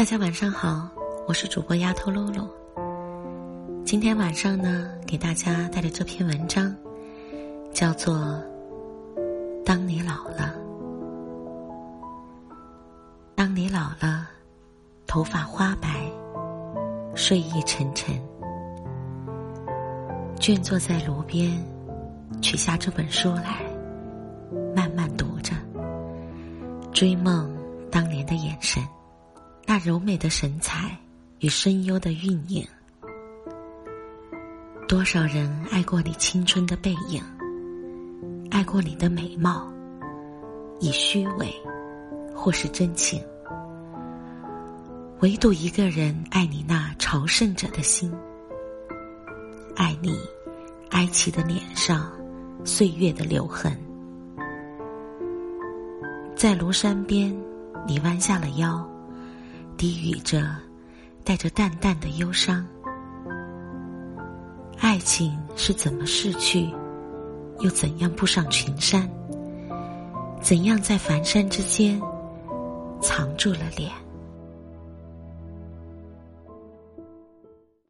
大家晚上好，我是主播丫头露露。今天晚上呢，给大家带来这篇文章，叫做《当你老了》。当你老了，头发花白，睡意沉沉，倦坐在炉边，取下这本书来，慢慢读着，追梦当年的眼神。那柔美的神采与深幽的韵影，多少人爱过你青春的背影，爱过你的美貌，以虚伪或是真情，唯独一个人爱你那朝圣者的心，爱你哀戚的脸上岁月的留痕，在庐山边，你弯下了腰。低语着，带着淡淡的忧伤。爱情是怎么逝去，又怎样步上群山？怎样在凡山之间藏住了脸？